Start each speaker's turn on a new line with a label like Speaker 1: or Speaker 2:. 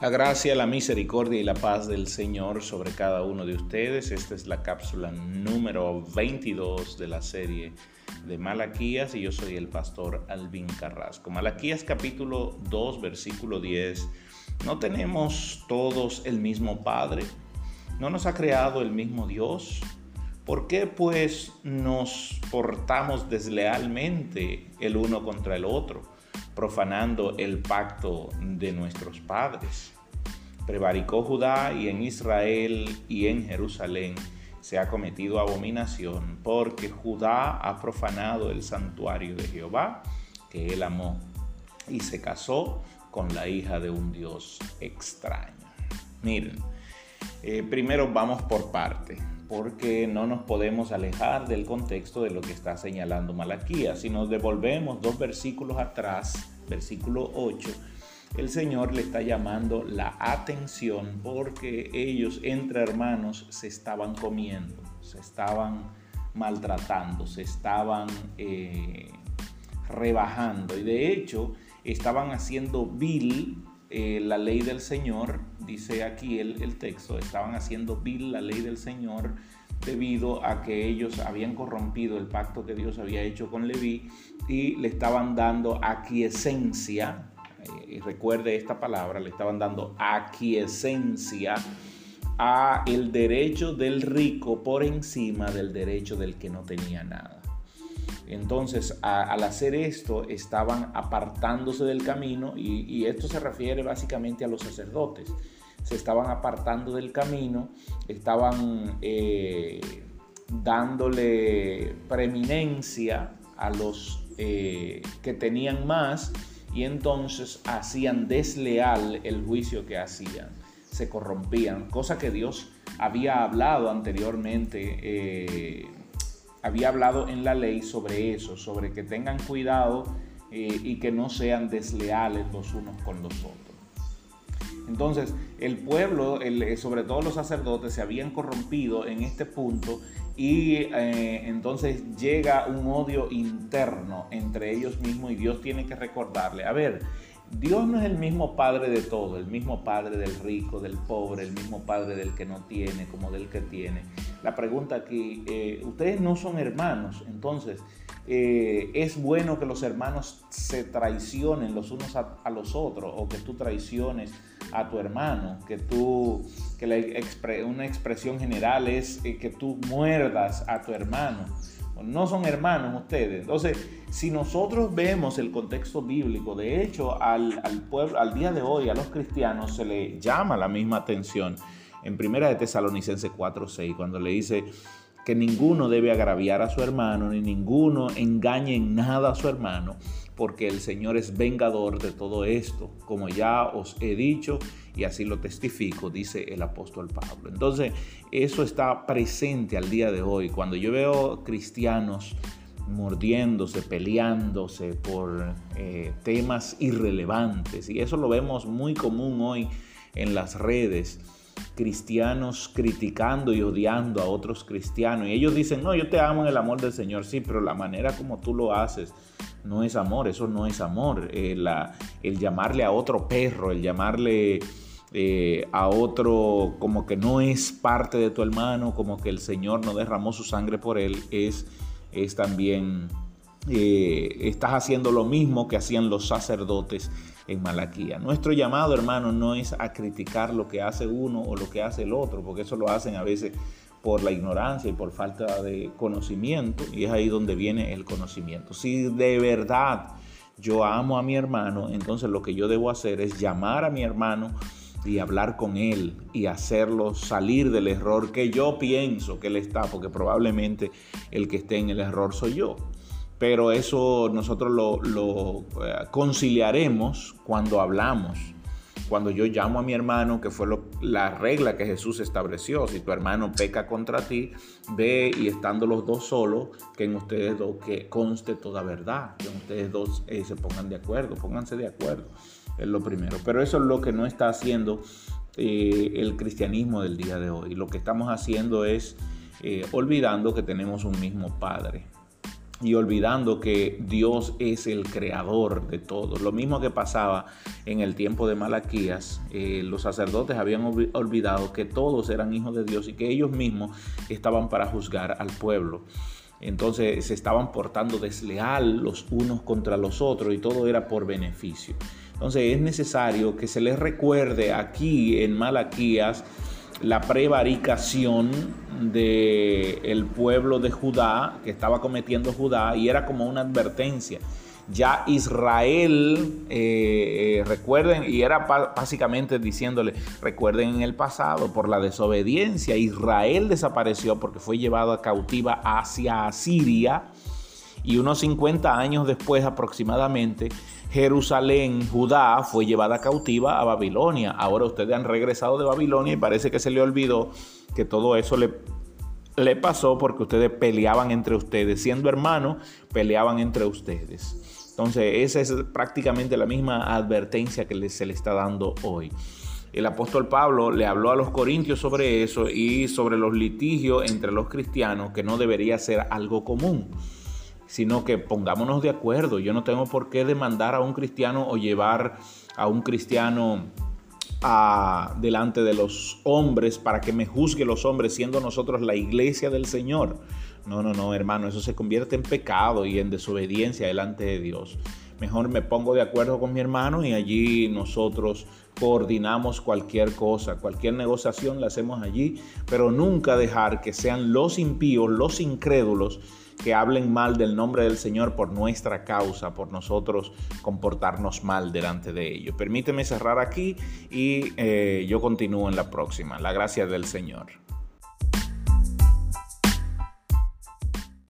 Speaker 1: La gracia, la misericordia y la paz del Señor sobre cada uno de ustedes. Esta es la cápsula número 22 de la serie de Malaquías y yo soy el pastor Alvin Carrasco. Malaquías capítulo 2 versículo 10. ¿No tenemos todos el mismo Padre? ¿No nos ha creado el mismo Dios? ¿Por qué pues nos portamos deslealmente el uno contra el otro? Profanando el pacto de nuestros padres. Prevaricó Judá y en Israel y en Jerusalén se ha cometido abominación, porque Judá ha profanado el santuario de Jehová, que él amó, y se casó con la hija de un Dios extraño. Miren, eh, primero vamos por parte porque no nos podemos alejar del contexto de lo que está señalando Malaquías. Si nos devolvemos dos versículos atrás, versículo 8, el Señor le está llamando la atención porque ellos entre hermanos se estaban comiendo, se estaban maltratando, se estaban eh, rebajando y de hecho estaban haciendo vil eh, la ley del Señor, dice aquí el, texto, estaban haciendo vil la ley del Señor debido a que ellos habían corrompido el pacto que Dios había hecho con Leví y le estaban dando aquiescencia, eh, y recuerde esta palabra, le estaban dando aquiescencia a el derecho del rico por encima del derecho del que no tenía nada. Entonces, al hacer esto, estaban apartándose del camino y, esto se refiere básicamente a los sacerdotes. Se estaban apartando del camino, estaban eh, dándole preeminencia a los eh, que tenían más y entonces hacían desleal el juicio que hacían, se corrompían, cosa que Dios había hablado anteriormente. Eh, había hablado en la ley sobre eso, sobre que tengan cuidado eh, y que no sean desleales los unos con los otros. Entonces, el pueblo, eh, sobre todo los sacerdotes, se habían corrompido en este punto y eh, entonces llega un odio interno entre ellos mismos y Dios tiene que recordarle, a ver, Dios no es el mismo padre de todo, el mismo padre del rico, del pobre, el mismo padre del que no tiene como del que tiene. La pregunta aquí, eh, ustedes no son hermanos, entonces eh, es bueno que los hermanos se traicionen los unos a, los otros o que tú traiciones a tu hermano, que tú, que una expresión general es eh, que tú muerdas a tu hermano no son hermanos ustedes. Entonces, si nosotros vemos el contexto bíblico, de hecho, al, pueblo, al día de hoy, a los cristianos se le llama la misma atención en Primera de Tesalonicenses 4:6, cuando le dice que ninguno debe agraviar a su hermano, ni ninguno engañe en nada a su hermano, porque el Señor es vengador de todo esto, como ya os he dicho y así lo testifico, dice el apóstol Pablo. Entonces, eso está presente al día de hoy. Cuando yo veo cristianos mordiéndose, peleándose por eh, temas irrelevantes, y eso lo vemos muy común hoy en las redes, cristianos criticando y odiando a otros cristianos. Y ellos dicen, no, yo te amo en el amor del Señor, sí, pero la manera como tú lo haces no es amor, eso no es amor. Eh, el llamarle a otro perro, el llamarle eh, a otro como que no es parte de tu hermano, como que el Señor no derramó su sangre por él, es, es también, eh, estás haciendo lo mismo que hacían los sacerdotes en Malaquía. Nuestro llamado, hermano, no es a criticar lo que hace uno o lo que hace el otro, porque eso lo hacen a veces por la ignorancia y por falta de conocimiento, y es ahí donde viene el conocimiento. Si de verdad yo amo a mi hermano, entonces lo que yo debo hacer es llamar a mi hermano y hablar con él y hacerlo salir del error que yo pienso que él está, porque probablemente el que esté en el error soy yo. Pero eso nosotros lo, eh, conciliaremos cuando hablamos cuando yo llamo a mi hermano, que fue la regla que Jesús estableció, si tu hermano peca contra ti, ve y estando los dos solos, que en ustedes dos que conste toda verdad, que en ustedes dos eh, se pongan de acuerdo, pónganse de acuerdo, es lo primero. Pero eso es lo que no está haciendo eh, el cristianismo del día de hoy. Lo que estamos haciendo es olvidando que tenemos un mismo Padre. Y olvidando que Dios es el creador de todo. Lo mismo que pasaba en el tiempo de Malaquías, eh, los sacerdotes habían olvidado que todos eran hijos de Dios y que ellos mismos estaban para juzgar al pueblo. Entonces se estaban portando desleal los unos contra los otros y todo era por beneficio. Entonces es necesario que se les recuerde aquí en Malaquías la prevaricación del pueblo de Judá que estaba cometiendo Judá y era como una advertencia. Ya Israel, eh, eh, recuerden, y era básicamente diciéndole, recuerden en el pasado, por la desobediencia, Israel desapareció porque fue llevado a cautiva hacia Asiria y unos 50 años después aproximadamente, Jerusalén, Judá, fue llevada cautiva a Babilonia. Ahora ustedes han regresado de Babilonia y parece que se le olvidó que todo eso le, le pasó porque ustedes peleaban entre ustedes. Siendo hermanos, peleaban entre ustedes. Entonces, esa es prácticamente la misma advertencia que se le está dando hoy. El apóstol Pablo le habló a los corintios sobre eso y sobre los litigios entre los cristianos, que no debería ser algo común sino que pongámonos de acuerdo. Yo no tengo por qué demandar a un cristiano o llevar a un cristiano a, delante de los hombres para que me juzgue los hombres, siendo nosotros la iglesia del Señor. No, no, no, hermano, eso se convierte en pecado y en desobediencia delante de Dios. Mejor me pongo de acuerdo con mi hermano y allí nosotros coordinamos cualquier cosa, cualquier negociación la hacemos allí, pero nunca dejar que sean los impíos, los incrédulos, que hablen mal del nombre del Señor por nuestra causa, por nosotros comportarnos mal delante de ellos. Permíteme cerrar aquí y eh, yo continúo en la próxima. La gracia del Señor.